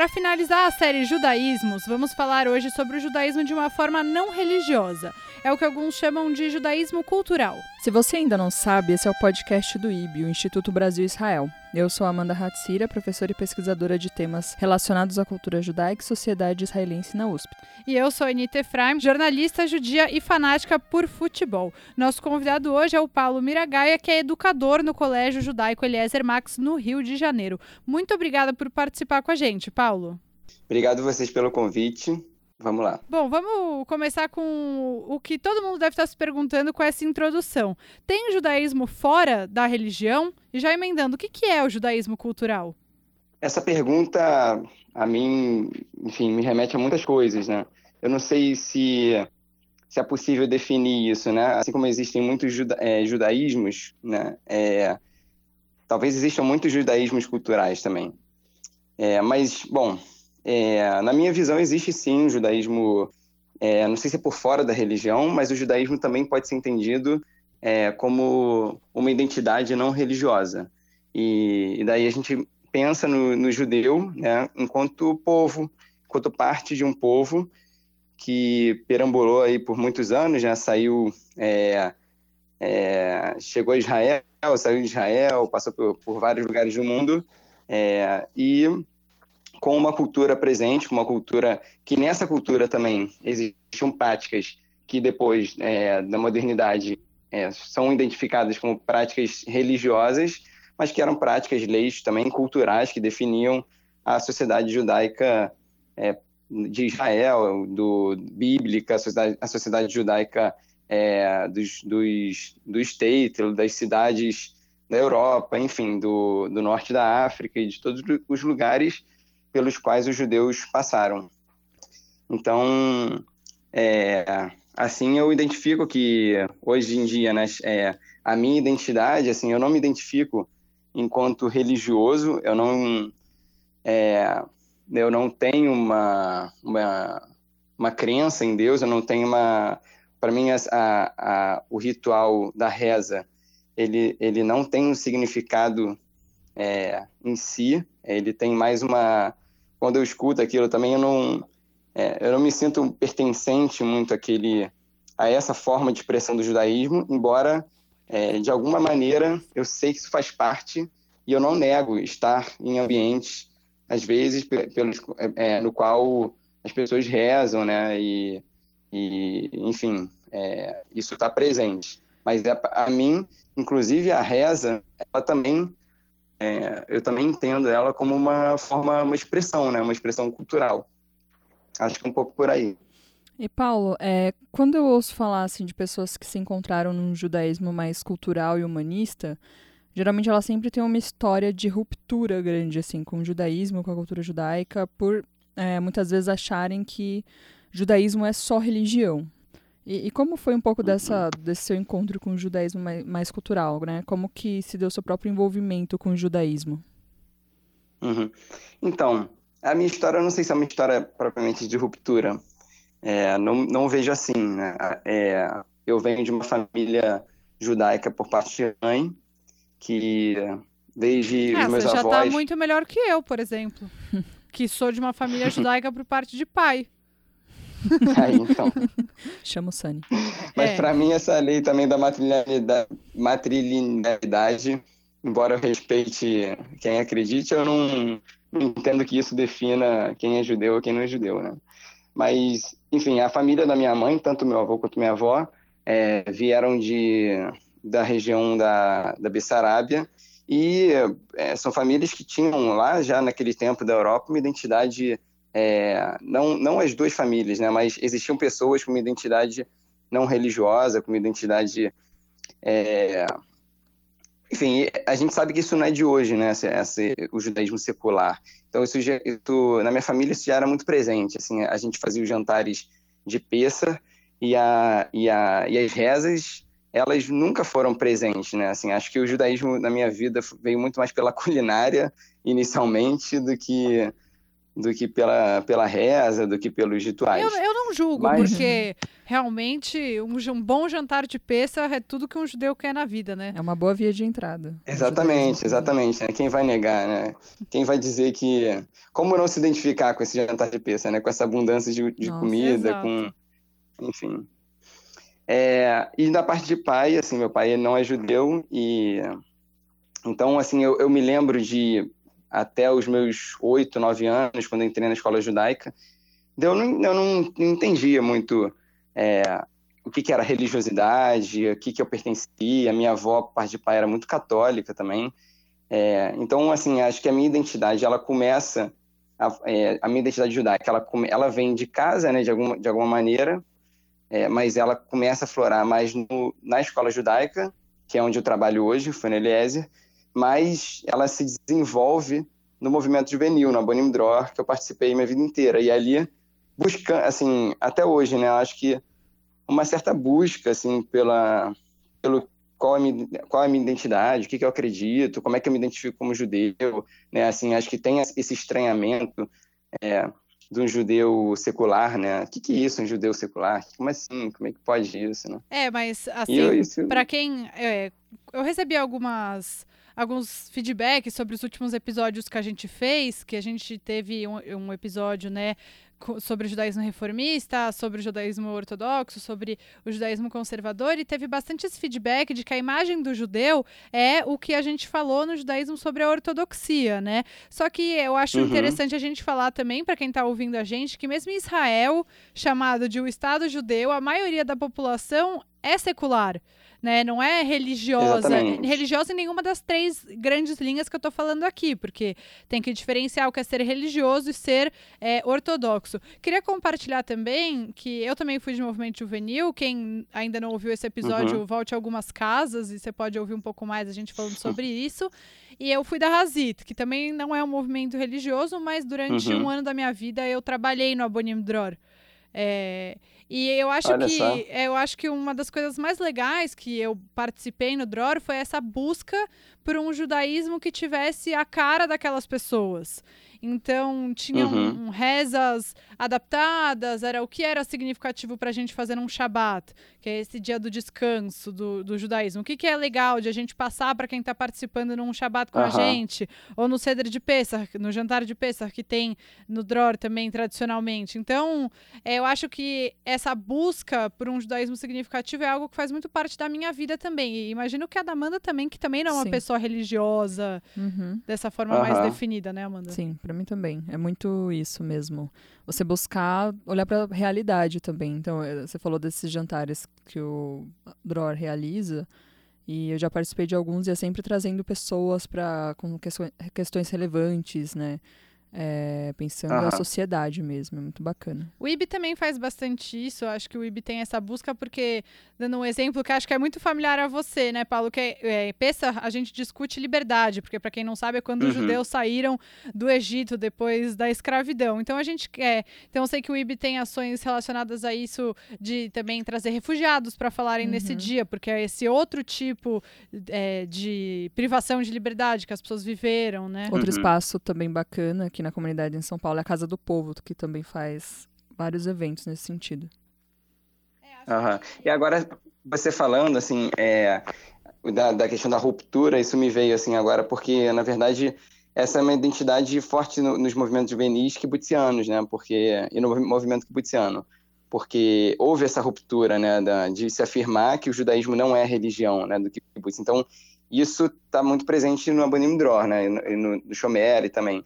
Para finalizar a série Judaísmos, vamos falar hoje sobre o judaísmo de uma forma não religiosa. É o que alguns chamam de judaísmo cultural. Se você ainda não sabe, esse é o podcast do IB, o Instituto Brasil Israel. Eu sou Amanda Hatzira, professora e pesquisadora de temas relacionados à cultura judaica e sociedade israelense na USP. E eu sou Anita Efraim, jornalista judia e fanática por futebol. Nosso convidado hoje é o Paulo Miragaia, que é educador no Colégio Judaico Eliezer Max, no Rio de Janeiro. Muito obrigada por participar com a gente, Paulo. Obrigado vocês pelo convite. Vamos lá. Bom, vamos começar com o que todo mundo deve estar se perguntando com essa introdução. Tem judaísmo fora da religião? E já emendando, o que é o judaísmo cultural? Essa pergunta, a mim, enfim, me remete a muitas coisas, né? Eu não sei se, se é possível definir isso, né? Assim como existem muitos juda é, judaísmos, né? É, talvez existam muitos judaísmos culturais também. É, mas, bom, é, na minha visão, existe sim o judaísmo, é, não sei se é por fora da religião, mas o judaísmo também pode ser entendido é, como uma identidade não religiosa. E, e daí a gente pensa no, no, judeu né, enquanto povo, enquanto parte de um povo que perambulou aí por muitos anos, já saiu, é, é, chegou a Israel, saiu de Israel, passou por, por vários lugares do mundo, é, e com uma cultura presente, uma cultura que nessa cultura também existiam práticas que depois é, da modernidade é, são identificadas como práticas religiosas, mas que eram práticas, leis também culturais que definiam a sociedade judaica é, de Israel, do bíblica, a sociedade, a sociedade judaica é, dos, dos, do state, das cidades da Europa, enfim, do, do norte da África e de todos os lugares pelos quais os judeus passaram. Então, é, assim eu identifico que hoje em dia, né, é, a minha identidade, assim, eu não me identifico enquanto religioso, eu não, é, eu não tenho uma, uma, uma crença em Deus, eu não tenho uma, para mim a, a, o ritual da reza, ele, ele não tem um significado é, em si, ele tem mais uma quando eu escuto aquilo também eu não é, eu não me sinto pertencente muito àquele a essa forma de expressão do judaísmo, embora é, de alguma maneira eu sei que isso faz parte e eu não nego estar em ambientes às vezes pelos é, é, no qual as pessoas rezam, né? E, e enfim, é, isso está presente. Mas é, a mim, inclusive a reza, ela também é, eu também entendo ela como uma forma, uma expressão, né? Uma expressão cultural. Acho que é um pouco por aí. E Paulo, é, quando eu ouço falar assim de pessoas que se encontraram num judaísmo mais cultural e humanista, geralmente elas sempre têm uma história de ruptura grande assim com o judaísmo, com a cultura judaica, por é, muitas vezes acharem que judaísmo é só religião. E, e, como foi um pouco dessa, desse seu encontro com o judaísmo mais, mais, cultural, né? Como que se deu seu próprio envolvimento com o judaísmo? Uhum. Então, a minha história, eu não sei se é uma história propriamente de ruptura. É, não, não vejo assim, né? É, eu venho de uma família judaica por parte de mãe, que desde ah, os meus você avós... já está muito melhor que eu, por exemplo, que sou de uma família judaica por parte de pai. Aí, então. Chama o Sani. Mas é. para mim essa lei também da matrilinearidade, matrilinearidade, embora eu respeite quem acredite, eu não, não entendo que isso defina quem é judeu ou quem não é judeu, né? Mas, enfim, a família da minha mãe, tanto meu avô quanto minha avó, é, vieram de, da região da, da Bessarabia e é, são famílias que tinham lá, já naquele tempo da Europa, uma identidade é, não, não as duas famílias, né, mas existiam pessoas com uma identidade não religiosa, com uma identidade. É, enfim, a gente sabe que isso não é de hoje, né, esse, o judaísmo secular. Então, isso, isso, na minha família isso já era muito presente. Assim, a gente fazia os jantares de peça e, a, e, a, e as rezas elas nunca foram presentes, né? Assim, acho que o judaísmo na minha vida veio muito mais pela culinária inicialmente do que do que pela, pela reza, do que pelos rituais. Eu, eu não julgo, Mas... porque realmente um, um, bom jantar de peça é tudo que um judeu quer na vida, né? É uma boa via de entrada. Exatamente, exatamente. Né? Quem vai negar, né? Quem vai dizer que... Como não se identificar com esse jantar de peça, né? Com essa abundância de, de Nossa, comida, exato. com... Enfim... É, e na parte de pai, assim, meu pai não é judeu e então, assim, eu, eu me lembro de até os meus oito, nove anos, quando entrei na escola judaica, eu não, eu não, entendia muito é, o que, que, era religiosidade, o que, que eu pertencia. A minha avó, parte de pai, era muito católica também. É, então, assim, acho que a minha identidade, ela começa, a, é, a minha identidade judaica, ela, ela vem de casa, né, de alguma, de alguma maneira, é, mas ela começa a florar mais no, na escola judaica, que é onde eu trabalho hoje, o Eliezer, mas ela se desenvolve no movimento juvenil, na Bonim Dror, que eu participei minha vida inteira. E ali, buscando, assim, até hoje, né, acho que uma certa busca, assim, pela, pelo qual é, a minha, qual é a minha identidade, o que, que eu acredito, como é que eu me identifico como judeu, né, assim, acho que tem esse estranhamento é, de um judeu secular, né? O que, que é isso, um judeu secular? Como assim? Como é que pode isso, né? É, mas assim, para quem é, eu recebi algumas alguns feedbacks sobre os últimos episódios que a gente fez, que a gente teve um, um episódio, né, sobre o judaísmo reformista, sobre o judaísmo ortodoxo, sobre o judaísmo conservador, e teve bastante esse feedback de que a imagem do judeu é o que a gente falou no judaísmo sobre a ortodoxia, né? Só que eu acho uhum. interessante a gente falar também, para quem está ouvindo a gente, que mesmo em Israel, chamado de o Estado judeu, a maioria da população é secular né? Não é religiosa, Exatamente. religiosa em nenhuma das três grandes linhas que eu estou falando aqui, porque tem que diferenciar o que é ser religioso e ser é, ortodoxo. Queria compartilhar também que eu também fui de movimento juvenil. Quem ainda não ouviu esse episódio, uhum. volte a algumas casas e você pode ouvir um pouco mais a gente falando sobre isso. E eu fui da Razit, que também não é um movimento religioso, mas durante uhum. um ano da minha vida eu trabalhei no Abonim Dror. É, e eu acho Olha que é, eu acho que uma das coisas mais legais que eu participei no Dror foi essa busca por um judaísmo que tivesse a cara daquelas pessoas. Então, tinham uhum. rezas adaptadas, era o que era significativo para a gente fazer um Shabat, que é esse dia do descanso do, do judaísmo. O que, que é legal de a gente passar para quem está participando num Shabat com uhum. a gente, ou no Ceder de Pesach, no jantar de Pesach, que tem no Dror também, tradicionalmente. Então, é, eu acho que essa busca por um judaísmo significativo é algo que faz muito parte da minha vida também. E imagino que a da Amanda também, que também não é uma Sim. pessoa religiosa uhum. dessa forma uhum. mais definida, né, Amanda? Sim, para mim também. É muito isso mesmo. Você buscar olhar para a realidade também. Então, eh, você falou desses jantares que o Dror realiza. E eu já participei de alguns e é sempre trazendo pessoas para com questões relevantes, né? É, pensando uhum. na sociedade mesmo, é muito bacana. O IB também faz bastante isso, eu acho que o IB tem essa busca, porque, dando um exemplo que acho que é muito familiar a você, né, Paulo, que é, é pensa, a gente discute liberdade, porque para quem não sabe é quando uhum. os judeus saíram do Egito depois da escravidão. Então a gente quer, então eu sei que o IB tem ações relacionadas a isso de também trazer refugiados para falarem uhum. nesse dia, porque é esse outro tipo é, de privação de liberdade que as pessoas viveram, né? Outro uhum. espaço também bacana que aqui na comunidade em São Paulo é a Casa do Povo, que também faz vários eventos nesse sentido. Uhum. E agora, você falando, assim, é, da, da, questão da ruptura, isso me veio, assim, agora, porque, na verdade, essa é uma identidade forte no, nos movimentos juvenis kibutzianos, né, porque, e no movimento kibutziano, porque houve essa ruptura, né, da, de se afirmar que o judaísmo não é religião, né, do kibbutz. Então, isso está muito presente no Abanim Dror, né, e no, no Shomer também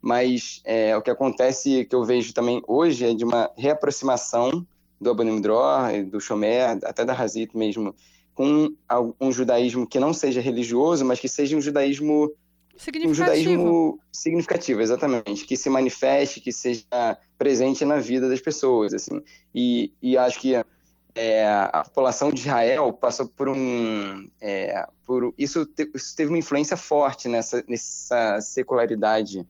mas é, o que acontece, que eu vejo também hoje, é de uma reaproximação do Abonim Dror, do Shomer, até da Hazit mesmo, com um judaísmo que não seja religioso, mas que seja um judaísmo significativo. um judaísmo significativo, exatamente, que se manifeste, que seja presente na vida das pessoas, assim. E, e acho que é, a população de Israel passou por um, é, por isso, te, isso teve uma influência forte nessa, nessa secularidade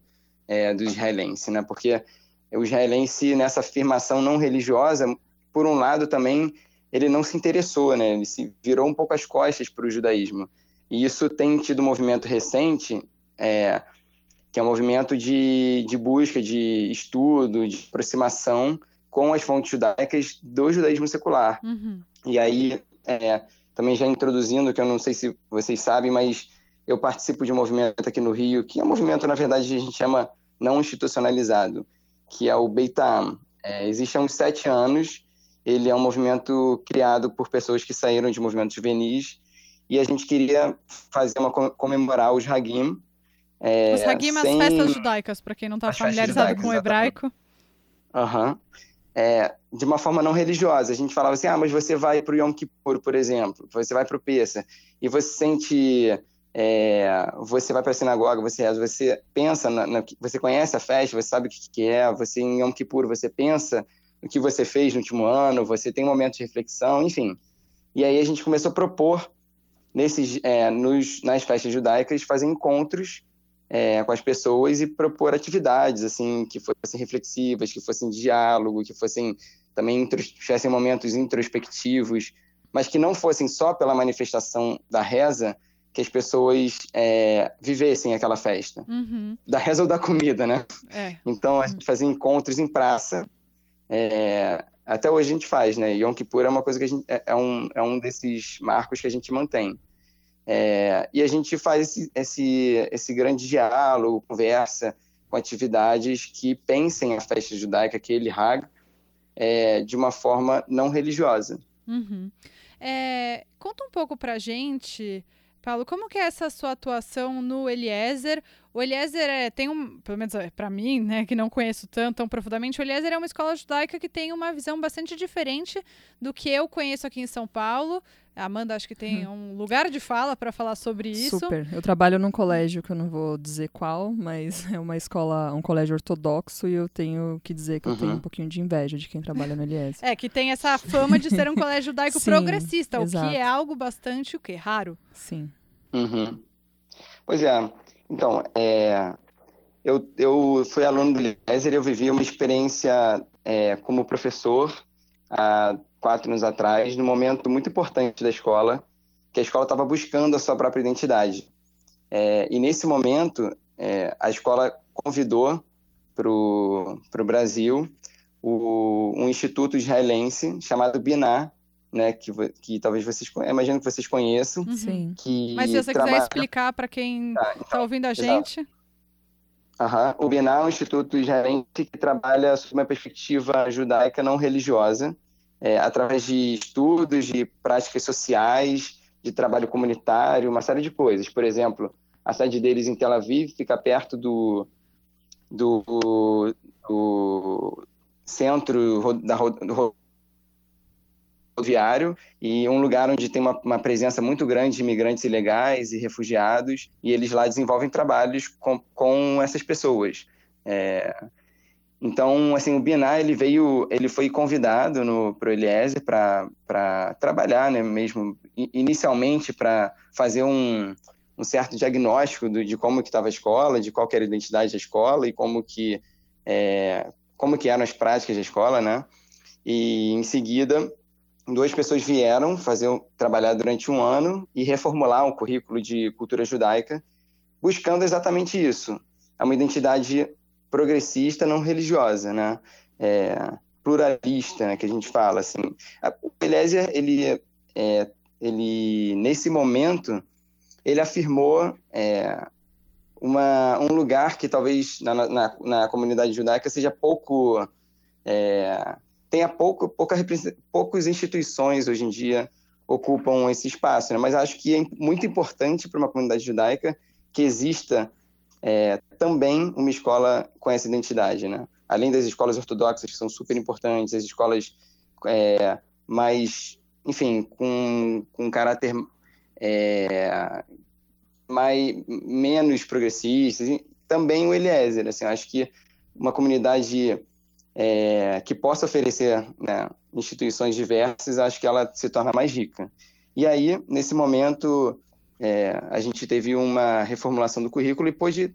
é, do israelense, né? Porque o israelense, nessa afirmação não religiosa, por um lado também, ele não se interessou, né? Ele se virou um pouco as costas para o judaísmo. E isso tem tido um movimento recente, é, que é um movimento de, de busca, de estudo, de aproximação com as fontes judaicas do judaísmo secular. Uhum. E aí, é, também já introduzindo, que eu não sei se vocês sabem, mas eu participo de um movimento aqui no Rio, que é um movimento, na verdade, a gente chama não institucionalizado, que é o Beitam. É, existe há uns sete anos, ele é um movimento criado por pessoas que saíram de movimentos juvenis, e a gente queria fazer uma comemorar os Hagim. É, os Hagim, sem... as festas judaicas, para quem não está familiarizado com o hebraico. Aham. Uhum. É, de uma forma não religiosa. A gente falava assim, ah, mas você vai para o Yom Kippur, por exemplo, você vai para o Pessa, e você sente é, você vai para a sinagoga, você reza, você pensa, na, na, você conhece a festa, você sabe o que, que é, você em Yom Kippur, você pensa no que você fez no último ano, você tem um momento de reflexão, enfim. E aí a gente começou a propor, nesses, é, nos, nas festas judaicas, fazer encontros é, com as pessoas e propor atividades, assim, que fossem reflexivas, que fossem diálogo, que fossem também tivessem momentos introspectivos, mas que não fossem só pela manifestação da reza, que as pessoas é, vivessem aquela festa. Uhum. Da reza ou da comida, né? É. Então, a gente fazia encontros em praça. É, até hoje a gente faz, né? Yom Kippur é uma coisa que a gente... É, é um, é um desses marcos que a gente mantém. É, e a gente faz esse, esse, esse grande diálogo, conversa com atividades que pensem a festa judaica, aquele Hag, é, de uma forma não religiosa. Uhum. É, conta um pouco pra gente Paulo, como que é essa sua atuação no Eliezer? O Eliezer é, tem um, pelo menos é, para mim, né, que não conheço tanto, tão profundamente, o Eliezer é uma escola judaica que tem uma visão bastante diferente do que eu conheço aqui em São Paulo. A Amanda acho que tem hum. um lugar de fala para falar sobre isso. Super. Eu trabalho num colégio que eu não vou dizer qual, mas é uma escola, um colégio ortodoxo e eu tenho que dizer que uhum. eu tenho um pouquinho de inveja de quem trabalha no Eliezer. É, que tem essa fama de ser um colégio judaico Sim, progressista, exato. o que é algo bastante o quê? Raro. Sim. Uhum. Pois é. Então, é, eu, eu fui aluno do Eliezer eu vivi uma experiência é, como professor há quatro anos atrás, num momento muito importante da escola, que a escola estava buscando a sua própria identidade. É, e nesse momento, é, a escola convidou para o Brasil o, um instituto israelense chamado Binar, né, que, que talvez vocês imagino que vocês conheçam. Uhum. Sim. Que Mas se você trabalha... quiser explicar para quem está tá então, ouvindo a gente. Uhum. O Binar é um instituto israelense que trabalha sob uma perspectiva judaica não religiosa, é, através de estudos, de práticas sociais, de trabalho comunitário, uma série de coisas. Por exemplo, a sede deles em Tel Aviv fica perto do, do, do centro da, do rodoviário e um lugar onde tem uma, uma, presença muito grande de imigrantes ilegais e refugiados, e eles lá desenvolvem trabalhos com, com essas pessoas. É, então, assim, o Binar, ele veio, ele foi convidado no pro Eliezer para trabalhar, né, mesmo inicialmente para fazer um, um certo diagnóstico do, de como que estava a escola, de qual era a identidade da escola e como que é, como que eram as práticas da escola, né? E em seguida, duas pessoas vieram fazer trabalhar durante um ano e reformular um currículo de cultura judaica, buscando exatamente isso, é uma identidade progressista não religiosa, né? É, pluralista, né, que a gente fala assim. O Eliezer, ele, é, ele nesse momento, ele afirmou é, uma, um lugar que talvez na, na, na comunidade judaica seja pouco é, tenha pouco, pouca, poucas instituições hoje em dia ocupam esse espaço, né? mas acho que é muito importante para uma comunidade judaica que exista é, também uma escola com essa identidade, né? Além das escolas ortodoxas, que são super importantes, as escolas é, mais, enfim, com, com caráter é, mais, menos progressistas, também o Eliezer, assim, acho que uma comunidade é, que possa oferecer né, instituições diversas, acho que ela se torna mais rica. E aí, nesse momento, é, a gente teve uma reformulação do currículo e pôde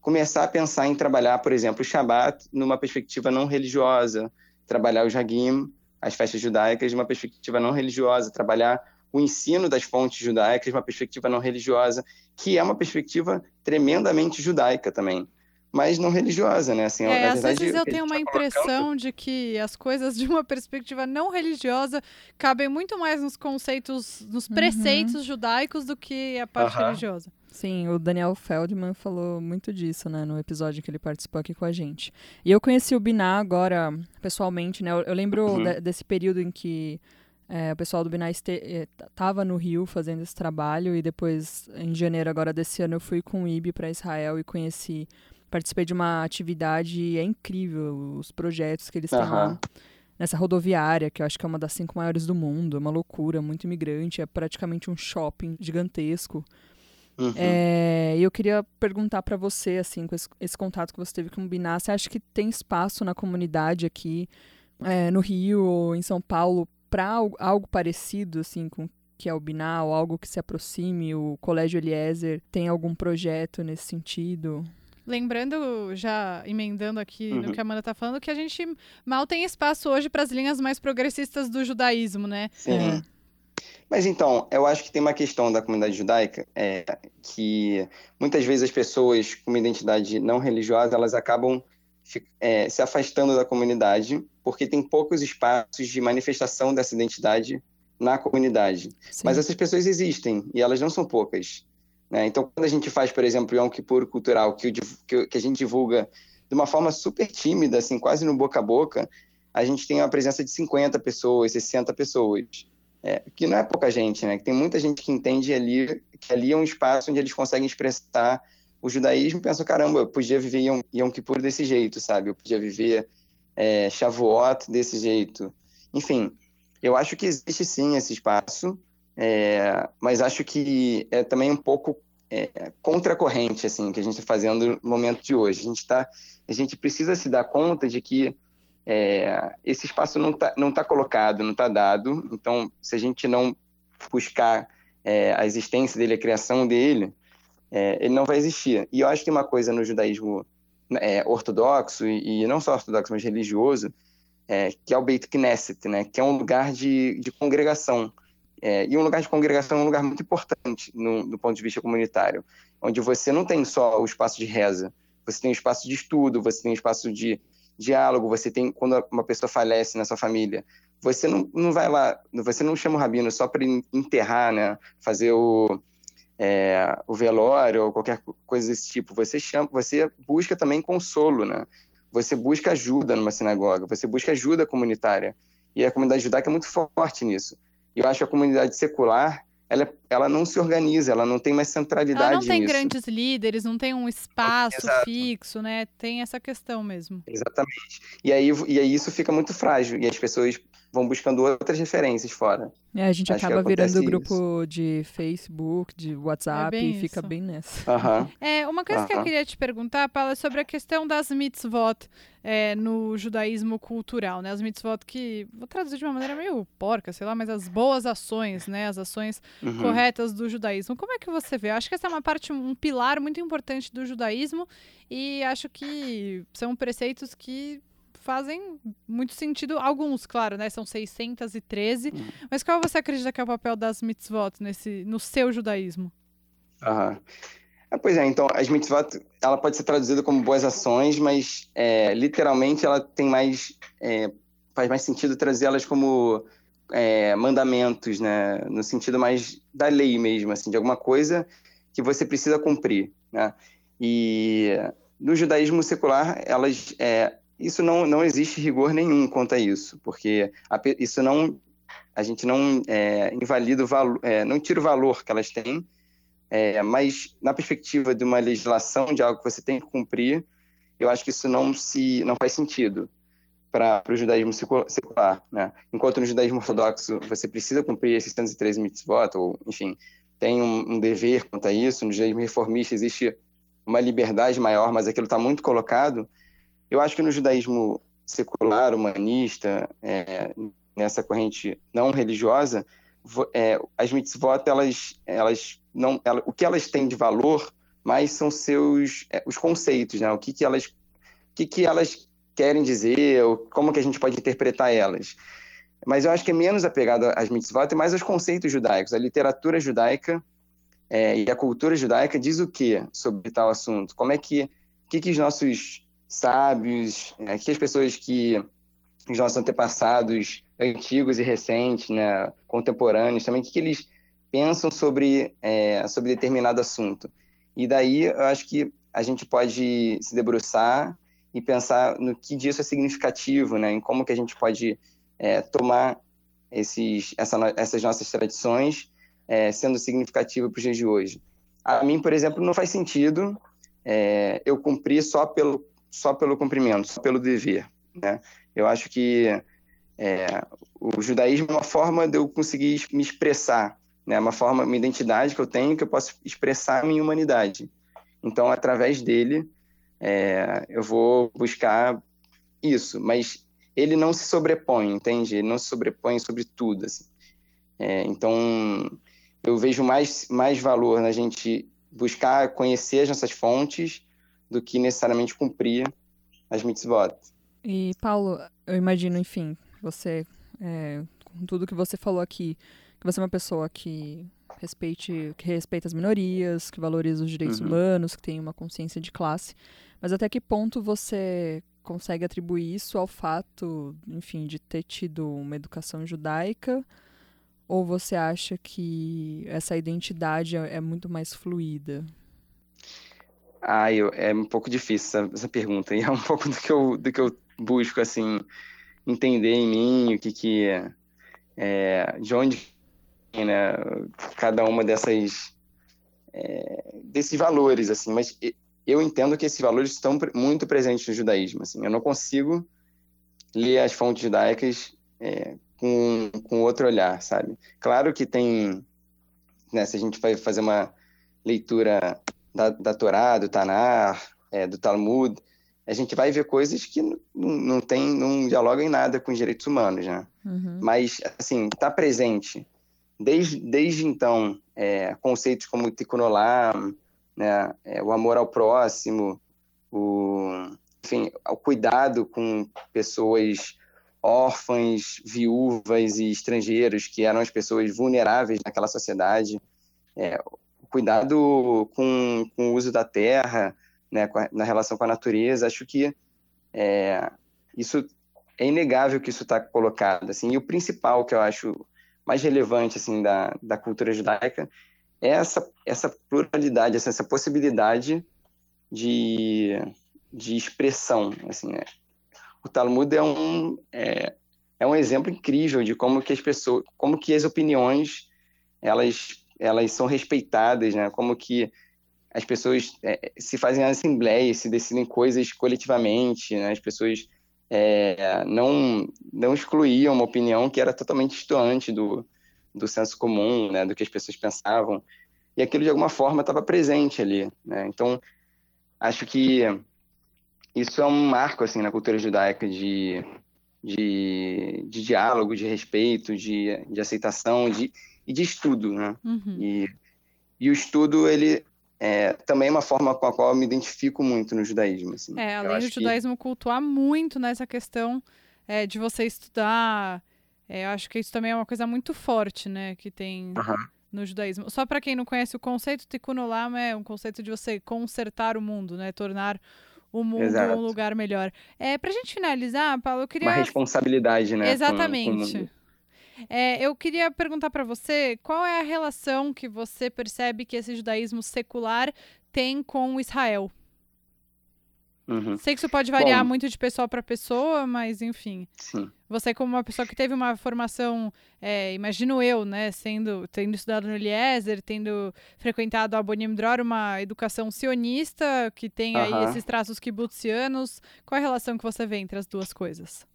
começar a pensar em trabalhar, por exemplo, o Shabat numa perspectiva não religiosa, trabalhar o Jagim, as festas judaicas, de uma perspectiva não religiosa, trabalhar o ensino das fontes judaicas, uma perspectiva não religiosa, que é uma perspectiva tremendamente judaica também mas não religiosa, né? Assim, é, às verdade, vezes eu tenho uma tá impressão colocando... de que as coisas de uma perspectiva não religiosa cabem muito mais nos conceitos, nos uhum. preceitos uhum. judaicos do que a parte uhum. religiosa. Sim, o Daniel Feldman falou muito disso, né, no episódio que ele participou aqui com a gente. E eu conheci o Biná agora, pessoalmente, né? Eu, eu lembro uhum. de, desse período em que é, o pessoal do Biná estava eh, no Rio fazendo esse trabalho e depois, em janeiro agora desse ano, eu fui com o IB para Israel e conheci participei de uma atividade e é incrível os projetos que eles têm lá nessa rodoviária, que eu acho que é uma das cinco maiores do mundo, é uma loucura, muito imigrante, é praticamente um shopping gigantesco. Uhum. É, e eu queria perguntar para você, assim, com esse, esse, contato que você teve com o Biná, você acha que tem espaço na comunidade aqui é, no Rio ou em São Paulo para algo, algo, parecido, assim, com que é o Biná, ou algo que se aproxime? O Colégio Eliezer tem algum projeto nesse sentido? Lembrando, já emendando aqui uhum. no que a Amanda está falando, que a gente mal tem espaço hoje para as linhas mais progressistas do judaísmo, né? Sim. É. Mas então, eu acho que tem uma questão da comunidade judaica é, que muitas vezes as pessoas com uma identidade não religiosa elas acabam é, se afastando da comunidade porque tem poucos espaços de manifestação dessa identidade na comunidade. Sim. Mas essas pessoas existem e elas não são poucas. Né? Então, quando a gente faz, por exemplo, o Yom Kippur cultural, que, o, que, a gente divulga de uma forma super tímida, assim, quase no boca a boca, a gente tem uma presença de 50 pessoas, 60 pessoas. É, que não é pouca gente, né? Tem muita gente que entende ali que ali é um espaço onde eles conseguem expressar o judaísmo pensam, caramba, eu podia viver Yom, Yom Kippur desse jeito, sabe? Eu podia viver é, Shavuot desse jeito. Enfim, eu acho que existe sim esse espaço, é, mas acho que é também um pouco é, contracorrente assim que a gente está fazendo no momento de hoje. A gente tá, a gente precisa se dar conta de que é, esse espaço não está não tá colocado, não está dado. Então, se a gente não buscar é, a existência dele, a criação dele, é, ele não vai existir. E eu acho que uma coisa no judaísmo é, ortodoxo e, e, não só ortodoxo, mas religioso, é, que é o Beit Knesset, né, que é um lugar de, de congregação. É, e um lugar de congregação é um lugar muito importante no, do ponto de vista comunitário, onde você não tem só o espaço de reza, você tem o espaço de estudo, você tem o espaço de diálogo, você tem, quando uma pessoa falece na sua família, você não, não vai lá, você não chama o rabino só para enterrar, né, fazer o, é, o velório ou qualquer coisa desse tipo, você chama, você busca também consolo, né, você busca ajuda numa sinagoga, você busca ajuda comunitária, e a comunidade judaica é muito forte nisso eu acho que a comunidade secular ela, ela não se organiza, ela não tem mais centralidade Ela não tem nisso. grandes líderes, não tem um espaço Exato. fixo, né? Tem essa questão mesmo. Exatamente. E aí, e aí isso fica muito frágil, e as pessoas vão buscando outras referências fora. É, a gente Acho acaba virando grupo isso. de Facebook, de WhatsApp é e fica bem nessa. Uhum. É, uma coisa uhum. que eu queria te perguntar, Paula, é sobre a questão das mitzvot é, no judaísmo cultural, né? As mitzvot que, vou traduzir de uma maneira meio porca, sei lá, mas as boas ações, né? As ações uhum. corretas do judaísmo. Como é que você vê? Eu acho que essa é uma parte, um pilar muito importante do judaísmo e acho que são preceitos que fazem muito sentido. Alguns, claro, né? São 613. Hum. Mas qual você acredita que é o papel das mitzvot nesse, no seu judaísmo? Aham. Ah, pois é, então, as mitzvot, ela pode ser traduzida como boas ações, mas é, literalmente ela tem mais, é, faz mais sentido trazê-las como é, mandamentos, né? No sentido mais da lei mesmo, assim, de alguma coisa que você precisa cumprir, né? E no judaísmo secular, elas é, isso não, não existe rigor nenhum quanto a isso, porque a, isso não a gente não é, invalida o valor, é, não tira o valor que elas têm, é, mas na perspectiva de uma legislação de algo que você tem que cumprir, eu acho que isso não se não faz sentido para o judaísmo secular, né? Enquanto no judaísmo ortodoxo você precisa cumprir esses 113 mitzvot, ou enfim, tem um, um dever quanto a isso, no judaísmo reformista existe uma liberdade maior, mas aquilo está muito colocado, eu acho que no judaísmo secular, humanista, é, nessa corrente não religiosa, é, as mitzvot, elas, elas não, ela, o que elas têm de valor mais são seus é, os conceitos, né? O que, que elas, o que, que elas querem dizer, ou como que a gente pode interpretar elas. mas eu acho que é menos apegado às mitzvot e mais aos conceitos judaicos. A literatura judaica é, e a cultura judaica diz o que sobre tal assunto? Como é que, que, que os nossos sábios, é, que as pessoas que os nossos antepassados antigos e recentes, né, contemporâneos também, o que, que eles pensam sobre, é, sobre determinado assunto. E daí eu acho que a gente pode se debruçar e pensar no que disso é significativo, né, em como que a gente pode é, tomar esses, essa, essas nossas tradições é, sendo significativo para os dias de hoje. A mim, por exemplo, não faz sentido é, eu cumprir só pelo, só pelo cumprimento, só pelo dever. Né? Eu acho que é, o judaísmo é uma forma de eu conseguir me expressar, né? uma forma, uma identidade que eu tenho que eu posso expressar a minha humanidade. Então, através dele, é, eu vou buscar isso, mas ele não se sobrepõe, entende? Ele não se sobrepõe sobre tudo, assim. É, então, eu vejo mais, mais valor na gente buscar conhecer as nossas fontes do que necessariamente cumprir as mitzvot. E, Paulo, eu imagino, enfim, você, é, com tudo que você falou aqui, que você é uma pessoa que respeite, que respeita as minorias, que valoriza os direitos uhum. humanos, que tem uma consciência de classe. Mas até que ponto você consegue atribuir isso ao fato, enfim, de ter tido uma educação judaica? Ou você acha que essa identidade é, é muito mais fluida? Ah, eu, é um pouco difícil essa, essa, pergunta. E é um pouco do que eu, do que eu busco, assim, entender em mim, o que que... É, de onde né, cada uma dessas... É, desses valores, assim. Mas eu entendo que esses valores estão muito presentes no judaísmo. Assim, eu não consigo ler as fontes judaicas é, com, com outro olhar, sabe? Claro que tem, né, se a gente vai fazer uma leitura da, da Torá, do Tanar, é, do Talmud, a gente vai ver coisas que não, não tem, não dialogam em nada com os direitos humanos, né? Uhum. Mas, assim, está presente desde, desde então é, conceitos como Tikkun Olam, né? É, o amor ao próximo, o, enfim, o cuidado com pessoas órfãs, viúvas e estrangeiros, que eram as pessoas vulneráveis naquela sociedade, é, cuidado com, com o uso da terra, né, a, na relação com a natureza, acho que é, isso é inegável que isso está colocado, assim, e o principal que eu acho mais relevante, assim, da, da cultura judaica é essa, essa pluralidade, essa, essa possibilidade de, de expressão. Assim, né? O Talmud é um, é, é um exemplo incrível de como que as pessoas, como que as opiniões elas, elas são respeitadas, né? como que as pessoas é, se fazem assembleias, se decidem coisas coletivamente, né? as pessoas é, não, não excluíam uma opinião que era totalmente distante do, do senso comum, né, do que as pessoas pensavam, e aquilo de alguma forma estava presente ali, né? Então, acho que isso é um marco assim na cultura judaica de, de, de diálogo, de respeito, de, de aceitação, de e de estudo, né? Uhum. E, e o estudo ele é também uma forma com a qual eu me identifico muito no judaísmo. Assim. É, além do judaísmo que... cultuar muito nessa questão é, de você estudar é, eu acho que isso também é uma coisa muito forte, né? Que tem uhum. no judaísmo. Só para quem não conhece o conceito, Tikkun Olam é um conceito de você consertar o mundo, né? Tornar o mundo Exato. um lugar melhor. É, pra gente finalizar, Paulo, eu queria... Uma responsabilidade, né? Exatamente. Com, com é, eu queria perguntar para você qual é a relação que você percebe que esse judaísmo secular tem com Israel? Uhum. Sei que isso pode variar Bom, muito de pessoa para pessoa, mas enfim. Sim. Você, como uma pessoa que teve uma formação, é, imagino eu, né, sendo, tendo estudado no Eliezer, tendo frequentado a Bonim Dror, uma educação sionista, que tem aí esses traços kibutzianos, qual é a relação que você vê entre as duas coisas?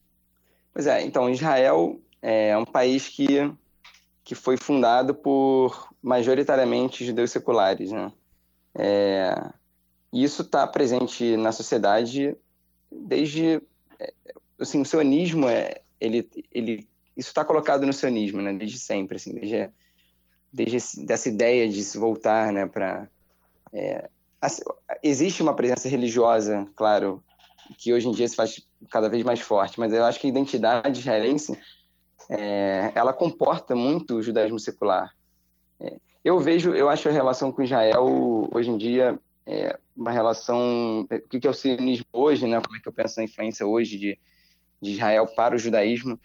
Pois é, então, Israel é um país que, que foi fundado por majoritariamente judeus seculares, né? É, isso está presente na sociedade desde é, assim, o sionismo é ele ele isso está colocado no sionismo, né, desde sempre, assim, desde desde esse, dessa ideia de se voltar, né, para é, existe uma presença religiosa, claro, que hoje em dia se faz cada vez mais forte, mas eu acho que a identidade israelense é, ela comporta muito o judaísmo secular. É, eu vejo, eu acho a relação com Israel hoje em dia é, uma relação. O que é o sionismo hoje, né? Como é que eu penso na influência hoje de, de Israel para o judaísmo?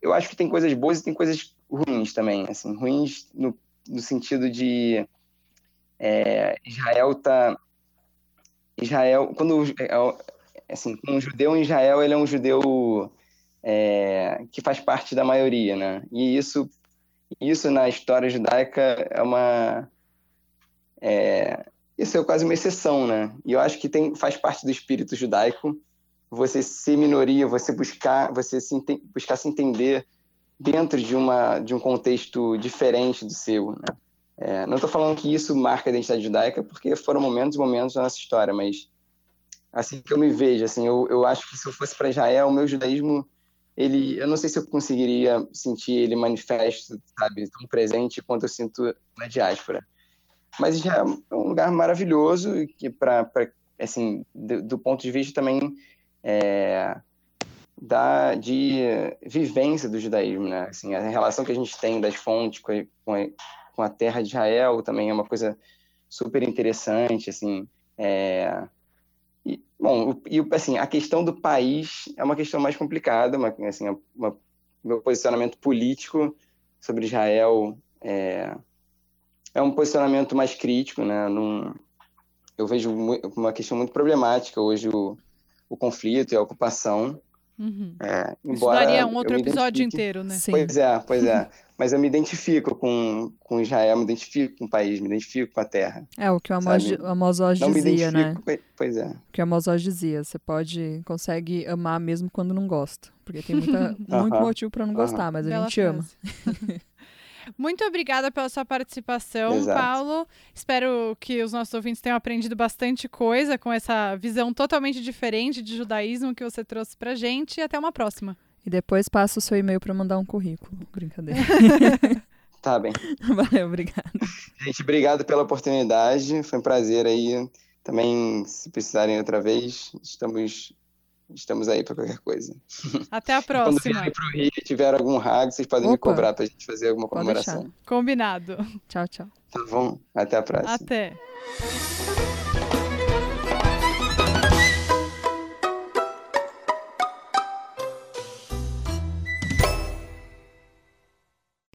Eu acho que tem coisas boas e tem coisas ruins também, assim, ruins no, no sentido de é, Israel tá Israel quando é, assim, um judeu em Israel ele é um judeu é, que faz parte da maioria, né? E isso isso na história judaica é uma é, isso é quase uma exceção, né? E eu acho que tem, faz parte do espírito judaico você ser minoria, você buscar, você se, buscar se entender dentro de uma de um contexto diferente do seu, né? É, não estou falando que isso marca a identidade judaica, porque foram momentos e momentos da nossa história, mas assim que eu me vejo, assim, eu, eu acho que se eu fosse para Israel, o meu judaísmo, ele, eu não sei se eu conseguiria sentir ele manifesto, sabe, tão presente quanto eu sinto na diáspora. Mas já é um lugar maravilhoso que para assim do, do, ponto de vista também é, da de vivência do judaísmo, né? Assim, a relação que a gente tem das fontes com a, com a, com a terra de Israel também é uma coisa super interessante, assim. É, e, bom, e assim a questão do país é uma questão mais complicada, uma, assim, uma, meu posicionamento político sobre Israel é, é um posicionamento mais crítico, né? Num, eu vejo uma questão muito problemática hoje o, o conflito e a ocupação. Uhum. É, embora Isso daria um outro episódio inteiro, né? Sim. Pois é, pois é. Mas eu me identifico com, com Israel, me identifico com o país, me identifico com a terra. É, o que o Amos Oz dizia, né? Pois é. O que o Amos Oz dizia, você pode, consegue amar mesmo quando não gosta. Porque tem muita, muito motivo para não gostar, mas a Bela gente frase. ama. Muito obrigada pela sua participação, Exato. Paulo. Espero que os nossos ouvintes tenham aprendido bastante coisa com essa visão totalmente diferente de judaísmo que você trouxe pra gente. E até uma próxima. E depois passa o seu e-mail para mandar um currículo. Brincadeira. tá bem. Valeu, obrigado. Gente, obrigado pela oportunidade. Foi um prazer aí. Também, se precisarem outra vez, estamos estamos aí para qualquer coisa. Até a próxima. Quando vierem para o Rio e tiver algum rag, vocês podem Opa. me cobrar para a gente fazer alguma comemoração. Combinado. Tchau, tchau. Tá bom. Até a próxima. Até.